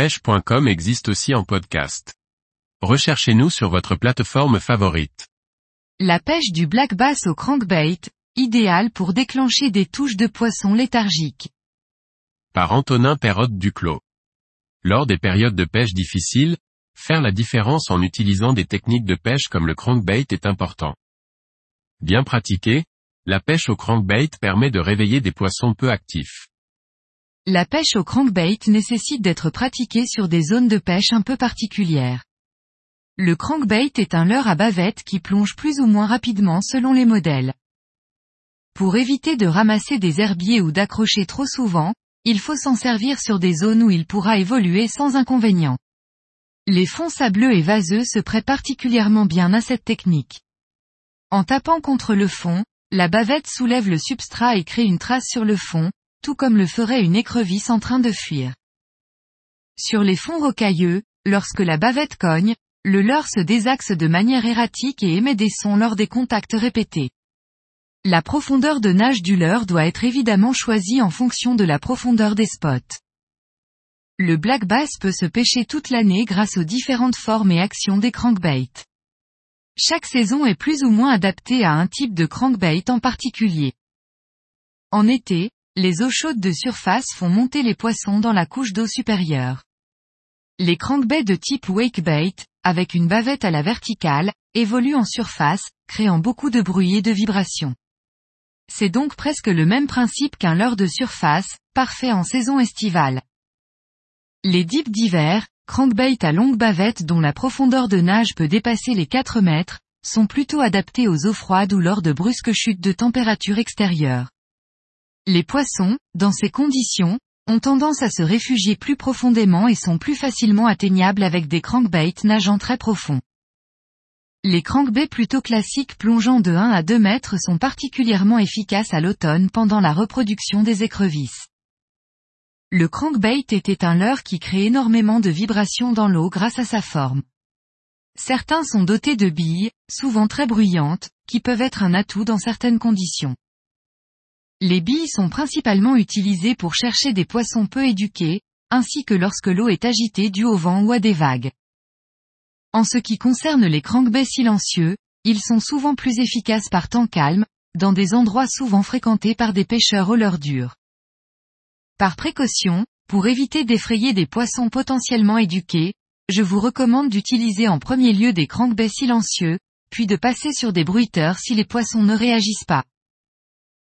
pêche.com existe aussi en podcast. Recherchez-nous sur votre plateforme favorite. La pêche du black bass au crankbait, idéal pour déclencher des touches de poissons léthargiques. Par Antonin Perrotte Duclos. Lors des périodes de pêche difficiles, faire la différence en utilisant des techniques de pêche comme le crankbait est important. Bien pratiqué, la pêche au crankbait permet de réveiller des poissons peu actifs. La pêche au crankbait nécessite d'être pratiquée sur des zones de pêche un peu particulières. Le crankbait est un leurre à bavette qui plonge plus ou moins rapidement selon les modèles. Pour éviter de ramasser des herbiers ou d'accrocher trop souvent, il faut s'en servir sur des zones où il pourra évoluer sans inconvénient. Les fonds sableux et vaseux se prêtent particulièrement bien à cette technique. En tapant contre le fond, la bavette soulève le substrat et crée une trace sur le fond, tout comme le ferait une écrevisse en train de fuir. Sur les fonds rocailleux, lorsque la bavette cogne, le leurre se désaxe de manière erratique et émet des sons lors des contacts répétés. La profondeur de nage du leurre doit être évidemment choisie en fonction de la profondeur des spots. Le black bass peut se pêcher toute l'année grâce aux différentes formes et actions des crankbaits. Chaque saison est plus ou moins adaptée à un type de crankbait en particulier. En été, les eaux chaudes de surface font monter les poissons dans la couche d'eau supérieure. Les crankbaits de type wakebait, avec une bavette à la verticale, évoluent en surface, créant beaucoup de bruit et de vibrations. C'est donc presque le même principe qu'un leurre de surface, parfait en saison estivale. Les dips d'hiver, crankbait à longue bavette dont la profondeur de nage peut dépasser les 4 mètres, sont plutôt adaptés aux eaux froides ou lors de brusques chutes de température extérieure. Les poissons, dans ces conditions, ont tendance à se réfugier plus profondément et sont plus facilement atteignables avec des crankbaits nageant très profond. Les crankbaits plutôt classiques plongeant de 1 à 2 mètres sont particulièrement efficaces à l'automne pendant la reproduction des écrevisses. Le crankbait était un leurre qui crée énormément de vibrations dans l'eau grâce à sa forme. Certains sont dotés de billes, souvent très bruyantes, qui peuvent être un atout dans certaines conditions. Les billes sont principalement utilisées pour chercher des poissons peu éduqués, ainsi que lorsque l'eau est agitée due au vent ou à des vagues. En ce qui concerne les crankbaits silencieux, ils sont souvent plus efficaces par temps calme, dans des endroits souvent fréquentés par des pêcheurs au leurre dur. Par précaution, pour éviter d'effrayer des poissons potentiellement éduqués, je vous recommande d'utiliser en premier lieu des crankbaits silencieux, puis de passer sur des bruiteurs si les poissons ne réagissent pas.